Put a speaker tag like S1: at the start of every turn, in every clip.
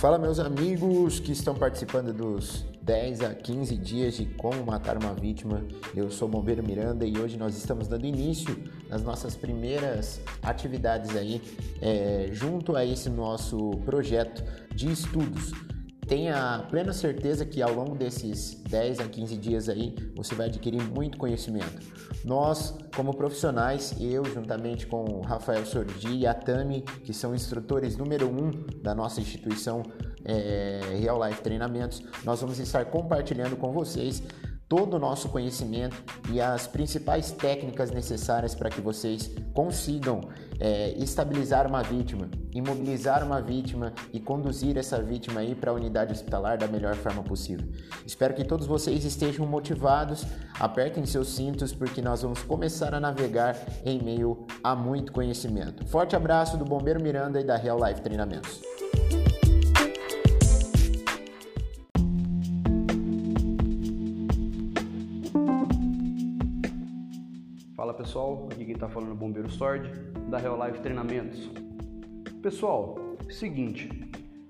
S1: Fala, meus amigos que estão participando dos 10 a 15 dias de como matar uma vítima. Eu sou o Bombeiro Miranda e hoje nós estamos dando início às nossas primeiras atividades aí, é, junto a esse nosso projeto de estudos tenha plena certeza que ao longo desses 10 a 15 dias aí você vai adquirir muito conhecimento. Nós, como profissionais, eu juntamente com o Rafael Sordi e a Tami, que são instrutores número um da nossa instituição é, Real Life Treinamentos, nós vamos estar compartilhando com vocês todo o nosso conhecimento e as principais técnicas necessárias para que vocês consigam é, estabilizar uma vítima, imobilizar uma vítima e conduzir essa vítima aí para a unidade hospitalar da melhor forma possível. Espero que todos vocês estejam motivados, apertem seus cintos porque nós vamos começar a navegar em meio a muito conhecimento. Forte abraço do Bombeiro Miranda e da Real Life Treinamentos.
S2: Pessoal, aqui quem está falando é o Bombeiro Sword, da Real Life Treinamentos. Pessoal, seguinte,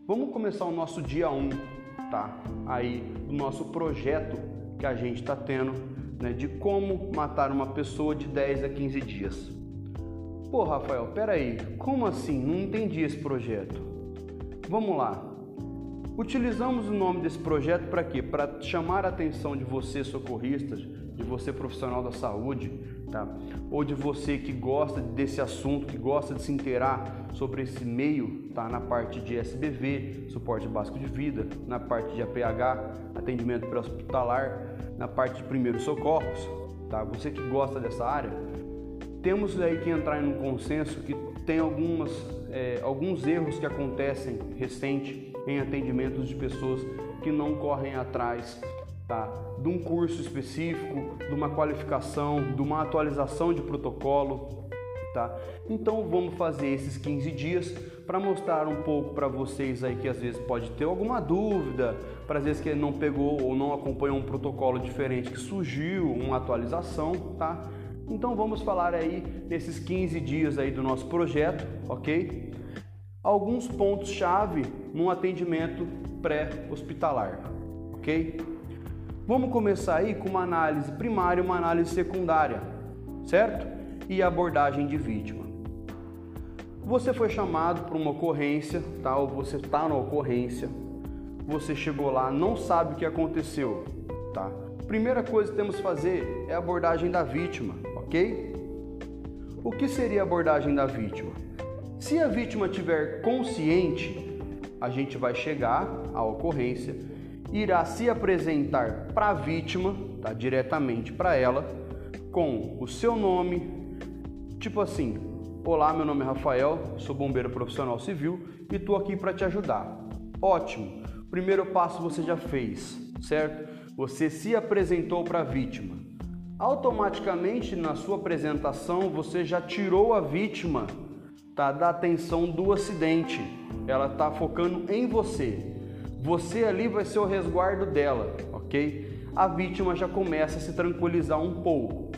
S2: vamos começar o nosso dia 1, tá? Aí, do nosso projeto que a gente está tendo, né, de como matar uma pessoa de 10 a 15 dias. Pô, Rafael, peraí, como assim? Não entendi esse projeto. Vamos lá. Utilizamos o nome desse projeto para quê? Para chamar a atenção de você, socorristas, de você, profissional da saúde, tá? ou de você que gosta desse assunto, que gosta de se inteirar sobre esse meio, tá? na parte de SBV, suporte básico de vida, na parte de APH, atendimento pré-hospitalar, na parte de primeiros socorros, tá? você que gosta dessa área, temos aí que entrar em um consenso que tem algumas, é, alguns erros que acontecem recente em atendimentos de pessoas que não correm atrás tá? de um curso específico, de uma qualificação, de uma atualização de protocolo. Tá? Então vamos fazer esses 15 dias para mostrar um pouco para vocês aí que às vezes pode ter alguma dúvida, para às vezes que não pegou ou não acompanhou um protocolo diferente que surgiu, uma atualização, tá? Então vamos falar aí nesses 15 dias aí do nosso projeto, ok? Alguns pontos chave num atendimento pré-hospitalar, ok? Vamos começar aí com uma análise primária e uma análise secundária, certo? E abordagem de vítima. Você foi chamado para uma ocorrência, tá? Ou você está na ocorrência, você chegou lá, não sabe o que aconteceu, tá? Primeira coisa que temos que fazer é a abordagem da vítima, ok? O que seria a abordagem da vítima? Se a vítima tiver consciente, a gente vai chegar à ocorrência irá se apresentar para a vítima, tá, diretamente para ela, com o seu nome, tipo assim: Olá, meu nome é Rafael, sou bombeiro profissional civil e estou aqui para te ajudar. Ótimo, primeiro passo você já fez, certo? Você se apresentou para a vítima. Automaticamente na sua apresentação você já tirou a vítima tá, da atenção do acidente. Ela está focando em você. Você ali vai ser o resguardo dela, ok? A vítima já começa a se tranquilizar um pouco.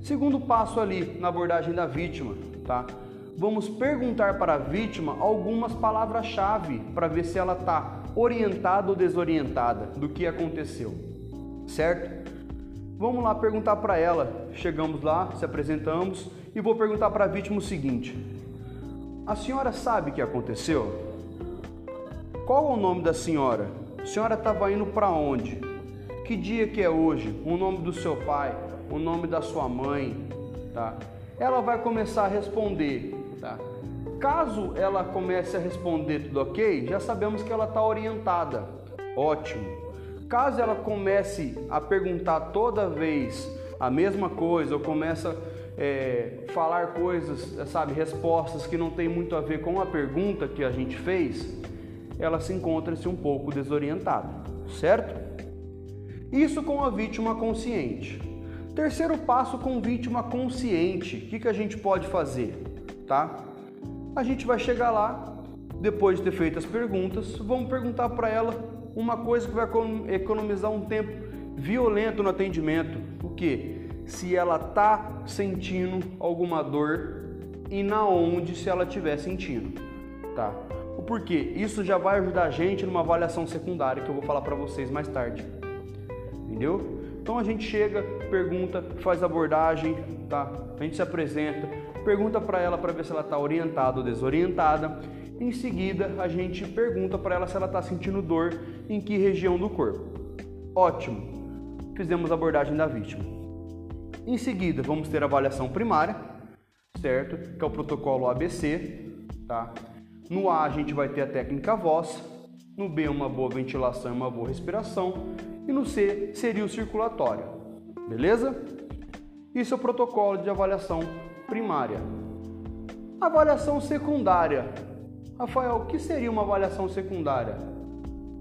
S2: Segundo passo ali na abordagem da vítima, tá? Vamos perguntar para a vítima algumas palavras-chave para ver se ela está orientada ou desorientada do que aconteceu, certo? Vamos lá perguntar para ela. Chegamos lá, se apresentamos e vou perguntar para a vítima o seguinte: A senhora sabe o que aconteceu? Qual é o nome da senhora? A senhora estava indo para onde? Que dia que é hoje? O nome do seu pai, o nome da sua mãe, tá? Ela vai começar a responder, tá? Caso ela comece a responder tudo ok, já sabemos que ela está orientada. Ótimo. Caso ela comece a perguntar toda vez a mesma coisa ou começa a é, falar coisas, sabe, respostas que não tem muito a ver com a pergunta que a gente fez, ela se encontra-se um pouco desorientada, certo? Isso com a vítima consciente. Terceiro passo com vítima consciente. O que, que a gente pode fazer? Tá? A gente vai chegar lá, depois de ter feito as perguntas, vamos perguntar para ela uma coisa que vai economizar um tempo violento no atendimento. O que? Se ela tá sentindo alguma dor e na onde se ela estiver sentindo, tá? O porquê? Isso já vai ajudar a gente numa avaliação secundária que eu vou falar para vocês mais tarde. Entendeu? Então a gente chega, pergunta, faz abordagem, tá? A gente se apresenta, pergunta para ela para ver se ela está orientada ou desorientada. Em seguida, a gente pergunta para ela se ela está sentindo dor em que região do corpo. Ótimo, fizemos a abordagem da vítima. Em seguida, vamos ter a avaliação primária, certo? Que é o protocolo ABC, tá? No A, a gente vai ter a técnica voz, no B, uma boa ventilação e uma boa respiração, e no C seria o circulatório, beleza? Isso é o protocolo de avaliação primária. Avaliação secundária. Rafael, o que seria uma avaliação secundária?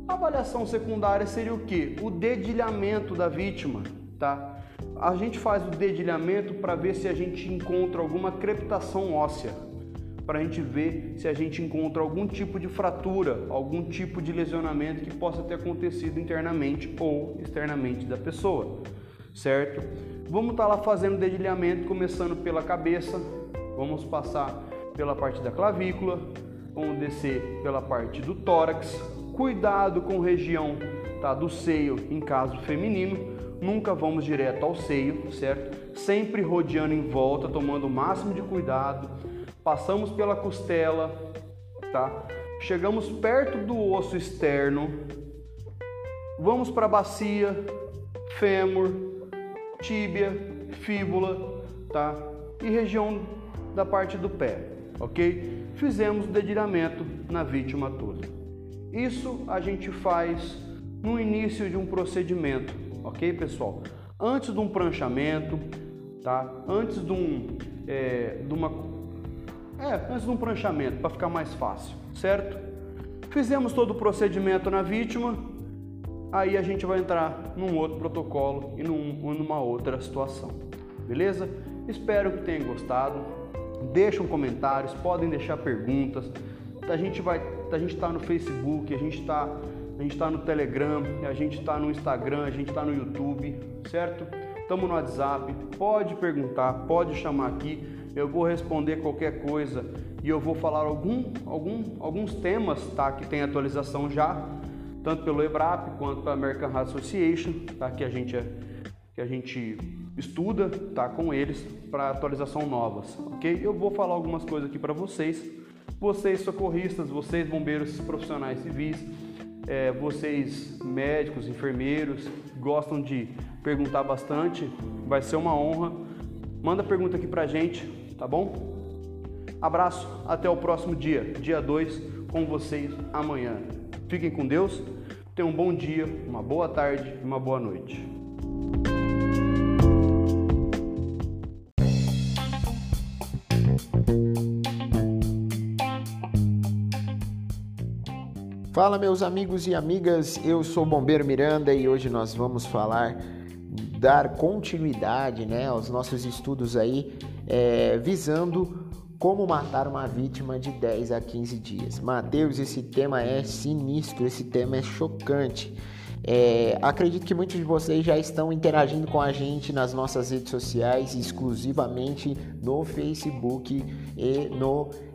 S2: A avaliação secundária seria o que? O dedilhamento da vítima, tá? A gente faz o dedilhamento para ver se a gente encontra alguma crepitação óssea, para a gente ver se a gente encontra algum tipo de fratura, algum tipo de lesionamento que possa ter acontecido internamente ou externamente da pessoa, certo? Vamos estar tá lá fazendo dedilhamento, começando pela cabeça, vamos passar pela parte da clavícula, vamos descer pela parte do tórax, cuidado com região tá, do seio em caso feminino, nunca vamos direto ao seio, certo? Sempre rodeando em volta, tomando o máximo de cuidado, passamos pela costela, tá? Chegamos perto do osso externo, vamos para a bacia, fêmur, tíbia, fíbula, tá? E região da parte do pé, ok? Fizemos o dedilhamento na vítima toda. Isso a gente faz no início de um procedimento, ok, pessoal? Antes de um pranchamento, tá? Antes de um, é, de uma, é, antes de um pranchamento para ficar mais fácil, certo? Fizemos todo o procedimento na vítima, aí a gente vai entrar num outro protocolo e num, numa outra situação. Beleza? Espero que tenham gostado. Deixem comentários, podem deixar perguntas. A gente vai, a gente está no Facebook, a gente está, a gente está no Telegram, a gente está no Instagram, a gente está no YouTube, certo? Estamos no WhatsApp. Pode perguntar, pode chamar aqui. Eu vou responder qualquer coisa e eu vou falar algum, algum, alguns temas, tá? Que tem atualização já tanto pelo EBRAP quanto pela American Heart Association, tá? que, a gente, é, que a gente estuda tá? com eles para atualização novas, ok? Eu vou falar algumas coisas aqui para vocês. Vocês socorristas, vocês bombeiros profissionais civis, é, vocês médicos, enfermeiros, gostam de perguntar bastante, vai ser uma honra. Manda pergunta aqui pra gente, tá bom? Abraço, até o próximo dia, dia 2, com vocês amanhã. Fiquem com Deus, tenham um bom dia, uma boa tarde e uma boa noite.
S1: Fala meus amigos e amigas, eu sou o Bombeiro Miranda e hoje nós vamos falar, dar continuidade né, aos nossos estudos aí, é, visando como matar uma vítima de 10 a 15 dias. Mateus, esse tema é sinistro, esse tema é chocante. É, acredito que muitos de vocês já estão interagindo com a gente nas nossas redes sociais, exclusivamente no Facebook e no Instagram,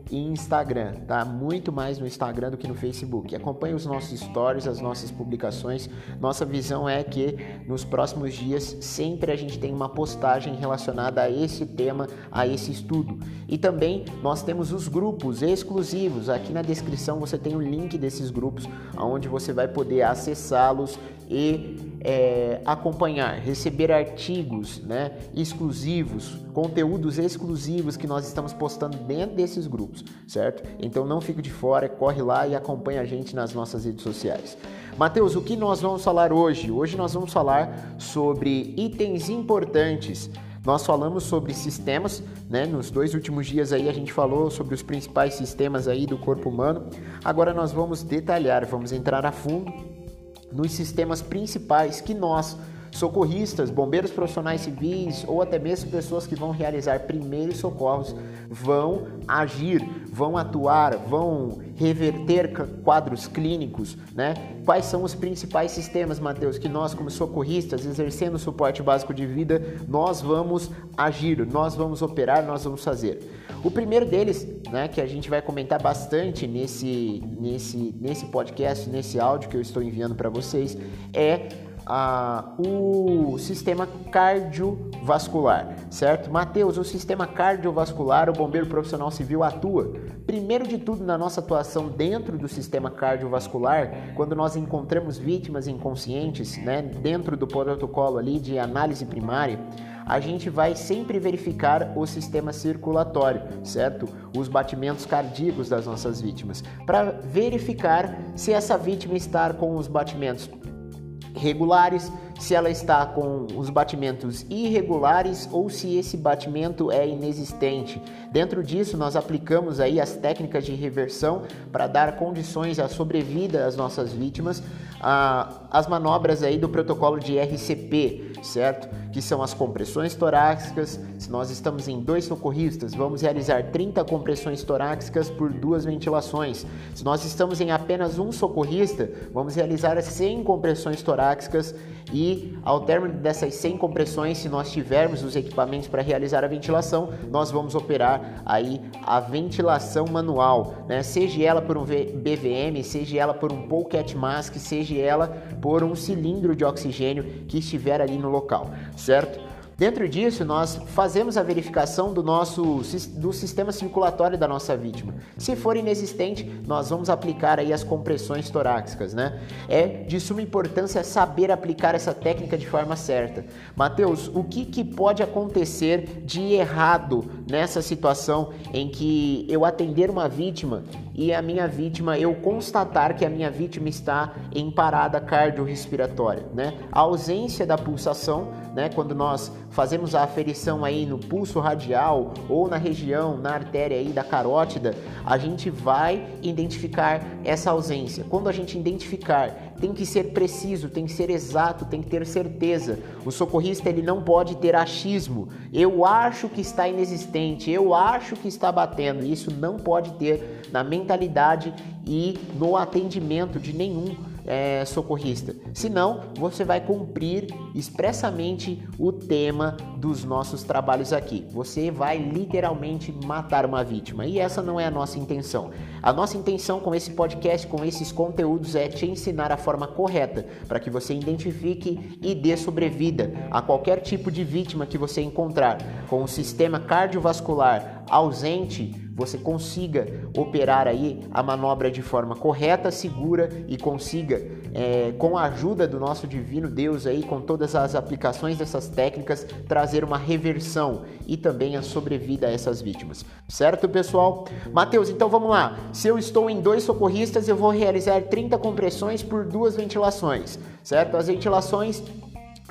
S1: tá? Muito mais no Instagram do que no Facebook. Acompanhe os nossos stories, as nossas publicações. Nossa visão é que nos próximos dias sempre a gente tem uma postagem relacionada a esse tema, a esse estudo. E também nós temos os grupos exclusivos. Aqui na descrição você tem o link desses grupos, onde você vai poder acessá-los e é, acompanhar, receber artigos né, exclusivos, conteúdos exclusivos que nós estamos postando dentro desses grupos, certo? Então não fique de fora, corre lá e acompanha a gente nas nossas redes sociais. Mateus, o que nós vamos falar hoje? Hoje nós vamos falar sobre itens importantes nós falamos sobre sistemas, né? Nos dois últimos dias aí a gente falou sobre os principais sistemas aí do corpo humano. Agora nós vamos detalhar, vamos entrar a fundo nos sistemas principais que nós, socorristas, bombeiros profissionais civis ou até mesmo pessoas que vão realizar primeiros socorros, vão agir, vão atuar, vão reverter quadros clínicos, né? Quais são os principais sistemas, Mateus, que nós como socorristas, exercendo o suporte básico de vida, nós vamos agir, nós vamos operar, nós vamos fazer. O primeiro deles, né, que a gente vai comentar bastante nesse, nesse, nesse podcast, nesse áudio que eu estou enviando para vocês, é ah, o sistema cardiovascular, certo? Mateus, o sistema cardiovascular, o bombeiro profissional civil atua. Primeiro de tudo, na nossa atuação dentro do sistema cardiovascular, quando nós encontramos vítimas inconscientes, né, dentro do protocolo ali de análise primária, a gente vai sempre verificar o sistema circulatório, certo? Os batimentos cardíacos das nossas vítimas, para verificar se essa vítima está com os batimentos regulares, se ela está com os batimentos irregulares ou se esse batimento é inexistente. Dentro disso, nós aplicamos aí as técnicas de reversão para dar condições à sobrevida às nossas vítimas, as manobras aí do protocolo de RCP, certo? Que são as compressões torácicas. Se nós estamos em dois socorristas, vamos realizar 30 compressões torácicas por duas ventilações. Se nós estamos em apenas um socorrista, vamos realizar 100 compressões torácicas e ao término dessas 100 compressões, se nós tivermos os equipamentos para realizar a ventilação, nós vamos operar aí a ventilação manual, né? Seja ela por um BVM, seja ela por um pocket mask, seja ela por um cilindro de oxigênio que estiver ali no local, certo? Dentro disso, nós fazemos a verificação do nosso do sistema circulatório da nossa vítima. Se for inexistente, nós vamos aplicar aí as compressões torácicas, né? É de suma importância saber aplicar essa técnica de forma certa. Mateus, o que, que pode acontecer de errado nessa situação em que eu atender uma vítima e a minha vítima, eu constatar que a minha vítima está em parada cardiorrespiratória, né? A ausência da pulsação, né? Quando nós fazemos a aferição aí no pulso radial ou na região, na artéria aí da carótida, a gente vai identificar essa ausência. Quando a gente identificar, tem que ser preciso, tem que ser exato, tem que ter certeza. O socorrista ele não pode ter achismo. Eu acho que está inexistente, eu acho que está batendo. Isso não pode ter na mentalidade e no atendimento de nenhum é, socorrista. Senão, você vai cumprir expressamente o tema dos nossos trabalhos aqui. Você vai literalmente matar uma vítima. E essa não é a nossa intenção. A nossa intenção com esse podcast, com esses conteúdos, é te ensinar a forma correta para que você identifique e dê sobrevida a qualquer tipo de vítima que você encontrar com o sistema cardiovascular ausente você consiga operar aí a manobra de forma correta, segura e consiga, é, com a ajuda do nosso divino Deus aí, com todas as aplicações dessas técnicas, trazer uma reversão e também a sobrevida a essas vítimas. Certo, pessoal? Mateus, então vamos lá. Se eu estou em dois socorristas, eu vou realizar 30 compressões por duas ventilações, certo? As ventilações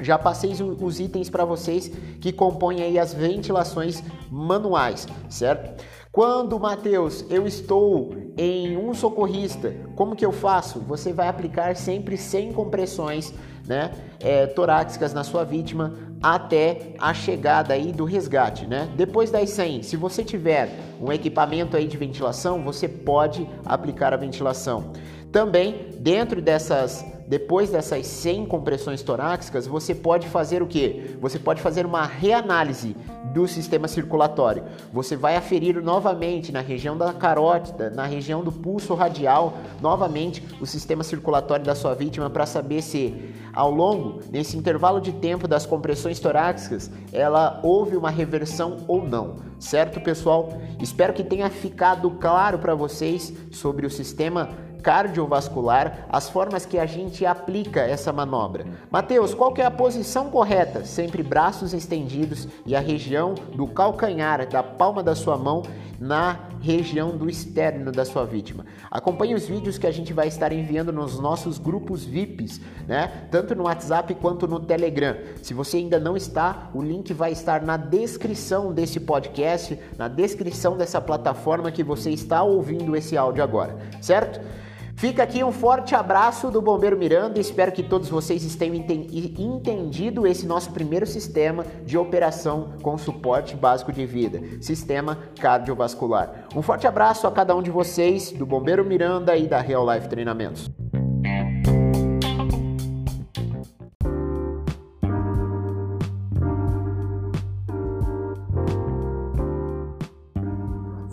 S1: já passei os itens para vocês que compõem aí as ventilações manuais, certo? Quando, Mateus, eu estou em um socorrista, como que eu faço? Você vai aplicar sempre 100 compressões né, é, torácicas na sua vítima até a chegada aí do resgate, né? Depois das 100, se você tiver um equipamento aí de ventilação, você pode aplicar a ventilação. Também, dentro dessas depois dessas 100 compressões torácicas, você pode fazer o que? Você pode fazer uma reanálise do sistema circulatório. Você vai aferir novamente na região da carótida, na região do pulso radial, novamente o sistema circulatório da sua vítima para saber se ao longo desse intervalo de tempo das compressões torácicas, ela houve uma reversão ou não. Certo, pessoal? Espero que tenha ficado claro para vocês sobre o sistema cardiovascular, as formas que a gente aplica essa manobra. Mateus, qual que é a posição correta? Sempre braços estendidos e a região do calcanhar, da palma da sua mão na região do externo da sua vítima. Acompanhe os vídeos que a gente vai estar enviando nos nossos grupos VIPs, né? Tanto no WhatsApp quanto no Telegram. Se você ainda não está, o link vai estar na descrição desse podcast, na descrição dessa plataforma que você está ouvindo esse áudio agora, certo? Fica aqui um forte abraço do Bombeiro Miranda. Espero que todos vocês tenham entendido esse nosso primeiro sistema de operação com suporte básico de vida, sistema cardiovascular. Um forte abraço a cada um de vocês do Bombeiro Miranda e da Real Life Treinamentos.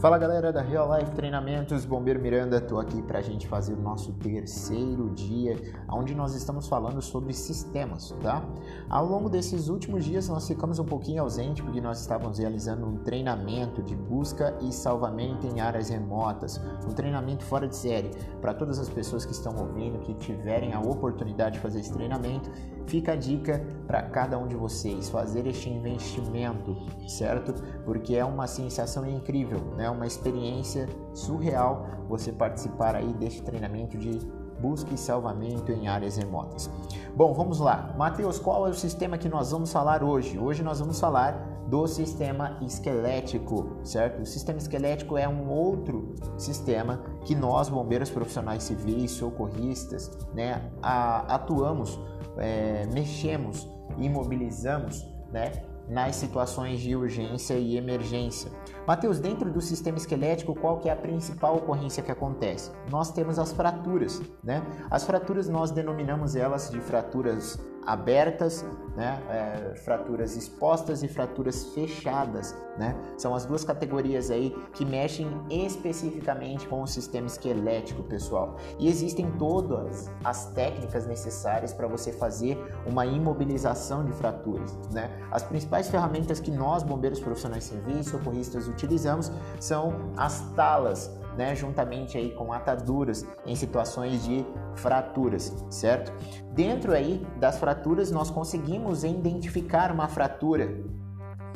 S1: Fala galera da Real Life Treinamentos, Bombeiro Miranda, estou aqui para a gente fazer o nosso terceiro dia, onde nós estamos falando sobre sistemas, tá? Ao longo desses últimos dias nós ficamos um pouquinho ausente porque nós estávamos realizando um treinamento de busca e salvamento em áreas remotas, um treinamento fora de série. Para todas as pessoas que estão ouvindo, que tiverem a oportunidade de fazer esse treinamento, fica a dica para cada um de vocês fazer este investimento, certo? Porque é uma sensação incrível, né? Uma experiência surreal você participar aí deste treinamento de busca e salvamento em áreas remotas. Bom, vamos lá. Mateus, qual é o sistema que nós vamos falar hoje? Hoje nós vamos falar do sistema esquelético, certo? O sistema esquelético é um outro sistema que nós, bombeiros profissionais civis, socorristas, né, atuamos é, mexemos, imobilizamos, né? Nas situações de urgência e emergência. Mateus, dentro do sistema esquelético, qual que é a principal ocorrência que acontece? Nós temos as fraturas, né? As fraturas nós denominamos elas de fraturas abertas, né? É, fraturas expostas e fraturas fechadas, né? São as duas categorias aí que mexem especificamente com o sistema esquelético, pessoal. E existem todas as técnicas necessárias para você fazer uma imobilização de fraturas, né? As principais ferramentas que nós, bombeiros profissionais civis, socorristas, utilizamos são as talas, né, juntamente aí com ataduras em situações de fraturas, certo? Dentro aí das fraturas nós conseguimos identificar uma fratura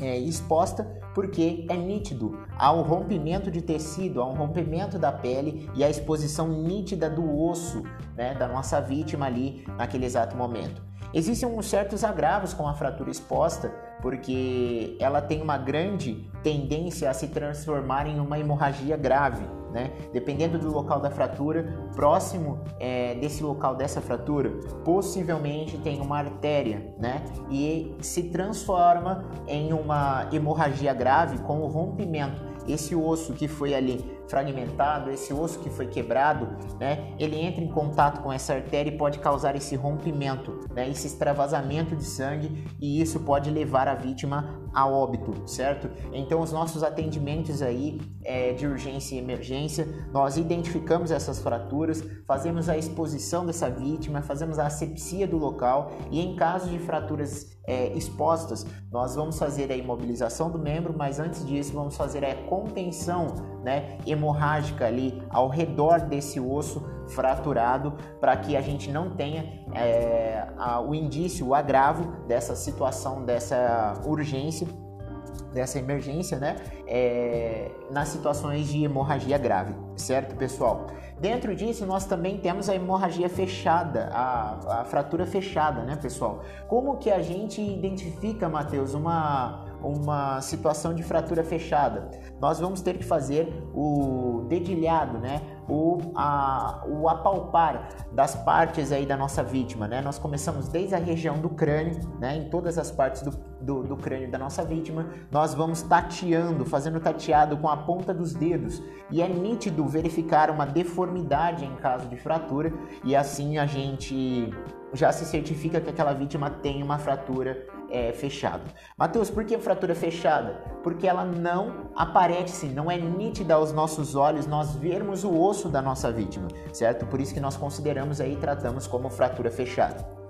S1: é, exposta porque é nítido há um rompimento de tecido, há um rompimento da pele e a exposição nítida do osso né, da nossa vítima ali naquele exato momento. Existem uns certos agravos com a fratura exposta, porque ela tem uma grande tendência a se transformar em uma hemorragia grave. Né? Dependendo do local da fratura, próximo é, desse local dessa fratura, possivelmente tem uma artéria, né? E se transforma em uma hemorragia grave com o rompimento. Esse osso que foi ali fragmentado, esse osso que foi quebrado, né, ele entra em contato com essa artéria e pode causar esse rompimento, né, esse extravasamento de sangue e isso pode levar a vítima a óbito, certo? Então os nossos atendimentos aí é, de urgência e emergência, nós identificamos essas fraturas, fazemos a exposição dessa vítima, fazemos a asepsia do local e em caso de fraturas é, expostas, nós vamos fazer a imobilização do membro, mas antes disso vamos fazer a contenção, né, hemorrágica ali ao redor desse osso fraturado para que a gente não tenha é, a, o indício, o agravo dessa situação, dessa urgência, dessa emergência, né? É, nas situações de hemorragia grave, certo, pessoal? Dentro disso, nós também temos a hemorragia fechada, a, a fratura fechada, né, pessoal? Como que a gente identifica, Matheus, uma uma situação de fratura fechada. Nós vamos ter que fazer o dedilhado, né? O, a, o apalpar das partes aí da nossa vítima, né? Nós começamos desde a região do crânio, né? Em todas as partes do, do, do crânio da nossa vítima, nós vamos tateando, fazendo tateado com a ponta dos dedos e é nítido verificar uma deformidade em caso de fratura e assim a gente já se certifica que aquela vítima tem uma fratura é, fechada. Mateus, por que fratura fechada? Porque ela não aparece, não é nítida aos nossos olhos nós vermos o osso da nossa vítima, certo? Por isso que nós consideramos aí e tratamos como fratura fechada.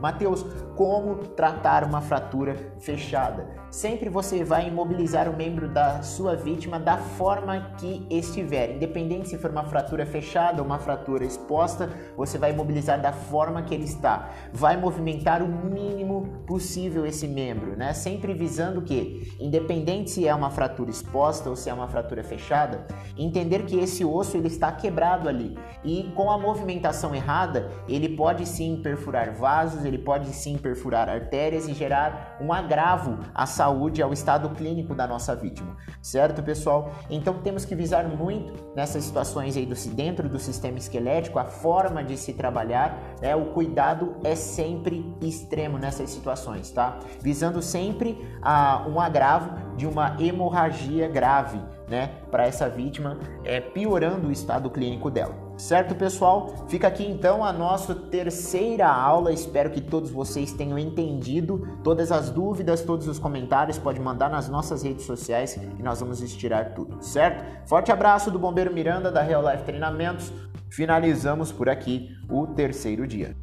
S1: Mateus, como tratar uma fratura fechada? Sempre você vai imobilizar o membro da sua vítima da forma que estiver, independente se for uma fratura fechada ou uma fratura exposta, você vai imobilizar da forma que ele está. Vai movimentar o mínimo possível esse membro, né? Sempre visando que, independente se é uma fratura exposta ou se é uma fratura fechada, entender que esse osso ele está quebrado ali e com a movimentação errada, ele pode sim perfurar vasos, ele pode sim perfurar artérias e gerar um agravo à saúde, ao estado clínico da nossa vítima, certo, pessoal? Então temos que visar muito nessas situações aí do, dentro do sistema esquelético, a forma de se trabalhar, né? O cuidado é sempre extremo nessas situações, tá? Visando sempre a, um agravo de uma hemorragia grave, né, para essa vítima, é, piorando o estado clínico dela. Certo, pessoal? Fica aqui então a nossa terceira aula. Espero que todos vocês tenham entendido. Todas as dúvidas, todos os comentários, pode mandar nas nossas redes sociais e nós vamos estirar tudo, certo? Forte abraço do Bombeiro Miranda da Real Life Treinamentos. Finalizamos por aqui o terceiro dia.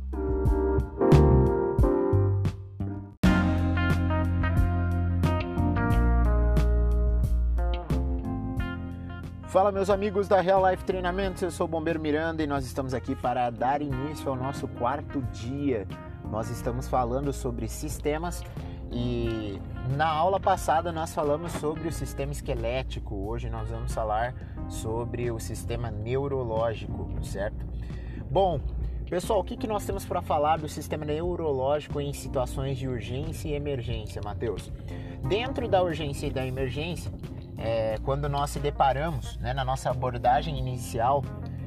S1: Fala meus amigos da Real Life Treinamentos, eu sou o Bombeiro Miranda e nós estamos aqui para dar início ao nosso quarto dia. Nós estamos falando sobre sistemas e na aula passada nós falamos sobre o sistema esquelético. Hoje nós vamos falar sobre o sistema neurológico, certo? Bom, pessoal, o que, que nós temos para falar do sistema neurológico em situações de urgência e emergência, Matheus? Dentro da urgência e da emergência, é, quando nós se deparamos né, na nossa abordagem inicial,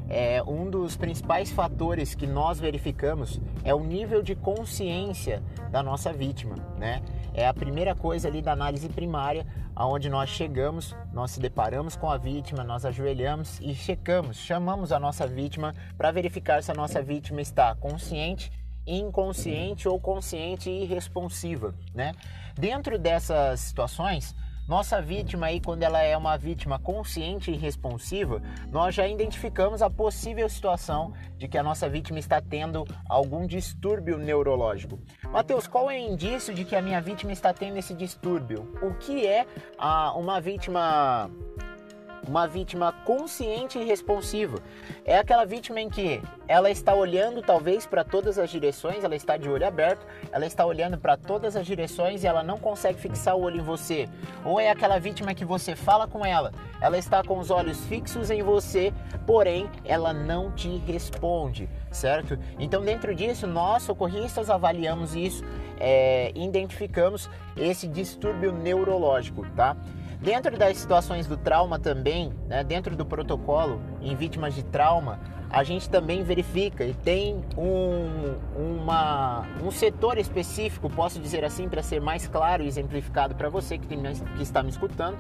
S1: é, um dos principais fatores que nós verificamos é o nível de consciência da nossa vítima, né? É a primeira coisa ali da análise primária, aonde nós chegamos, nós se deparamos com a vítima, nós ajoelhamos e checamos, chamamos a nossa vítima para verificar se a nossa vítima está consciente, inconsciente ou consciente e responsiva, né? Dentro dessas situações, nossa vítima aí, quando ela é uma vítima consciente e responsiva, nós já identificamos a possível situação de que a nossa vítima está tendo algum distúrbio neurológico. Mateus, qual é o indício de que a minha vítima está tendo esse distúrbio? O que é a, uma vítima uma vítima consciente e responsiva. É aquela vítima em que ela está olhando talvez para todas as direções, ela está de olho aberto, ela está olhando para todas as direções e ela não consegue fixar o olho em você. Ou é aquela vítima que você fala com ela, ela está com os olhos fixos em você, porém ela não te responde, certo? Então, dentro disso, nós socorristas avaliamos isso, é, identificamos esse distúrbio neurológico, tá? Dentro das situações do trauma também, né, dentro do protocolo em vítimas de trauma, a gente também verifica e tem um, uma, um setor específico, posso dizer assim, para ser mais claro e exemplificado para você que, tem, que está me escutando,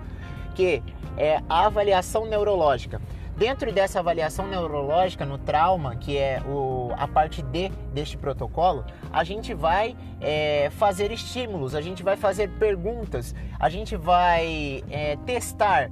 S1: que é a avaliação neurológica. Dentro dessa avaliação neurológica no trauma, que é o, a parte D deste protocolo, a gente vai é, fazer estímulos, a gente vai fazer perguntas, a gente vai é, testar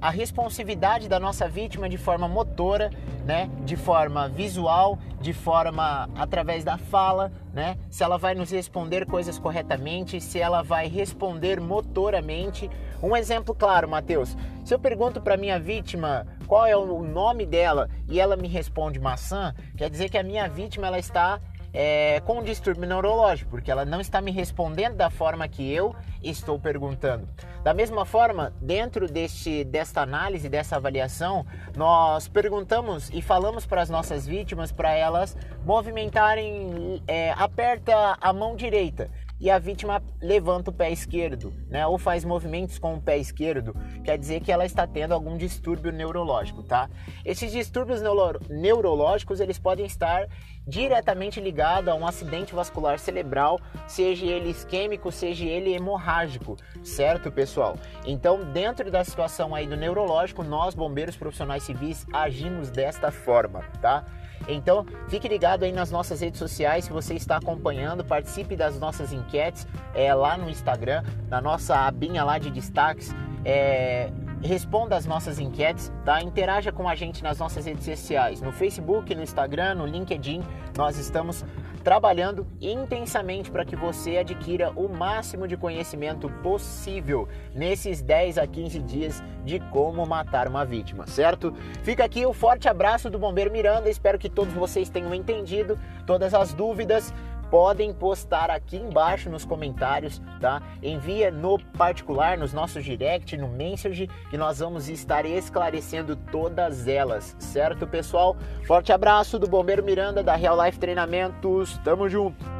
S1: a responsividade da nossa vítima de forma motora, né, de forma visual, de forma através da fala, né, se ela vai nos responder coisas corretamente, se ela vai responder motoramente. Um exemplo claro, Matheus, se eu pergunto para minha vítima qual é o nome dela e ela me responde maçã, quer dizer que a minha vítima ela está é, com um distúrbio neurológico, porque ela não está me respondendo da forma que eu estou perguntando. Da mesma forma, dentro deste, desta análise, dessa avaliação, nós perguntamos e falamos para as nossas vítimas para elas movimentarem, é, aperta a mão direita e a vítima levanta o pé esquerdo, né? Ou faz movimentos com o pé esquerdo, quer dizer que ela está tendo algum distúrbio neurológico, tá? Esses distúrbios neuro neurológicos, eles podem estar diretamente ligados a um acidente vascular cerebral, seja ele isquêmico, seja ele hemorrágico, certo, pessoal? Então, dentro da situação aí do neurológico, nós bombeiros profissionais civis agimos desta forma, tá? Então, fique ligado aí nas nossas redes sociais, se você está acompanhando, participe das nossas enquetes é, lá no Instagram, na nossa abinha lá de destaques. É, responda as nossas enquetes, tá? Interaja com a gente nas nossas redes sociais, no Facebook, no Instagram, no LinkedIn. Nós estamos trabalhando intensamente para que você adquira o máximo de conhecimento possível nesses 10 a 15 dias de como matar uma vítima, certo? Fica aqui o forte abraço do Bombeiro Miranda, espero que todos vocês tenham entendido todas as dúvidas podem postar aqui embaixo nos comentários, tá? Envia no particular, nos nossos direct, no message, que nós vamos estar esclarecendo todas elas, certo, pessoal? Forte abraço do Bombeiro Miranda da Real Life Treinamentos. Tamo junto.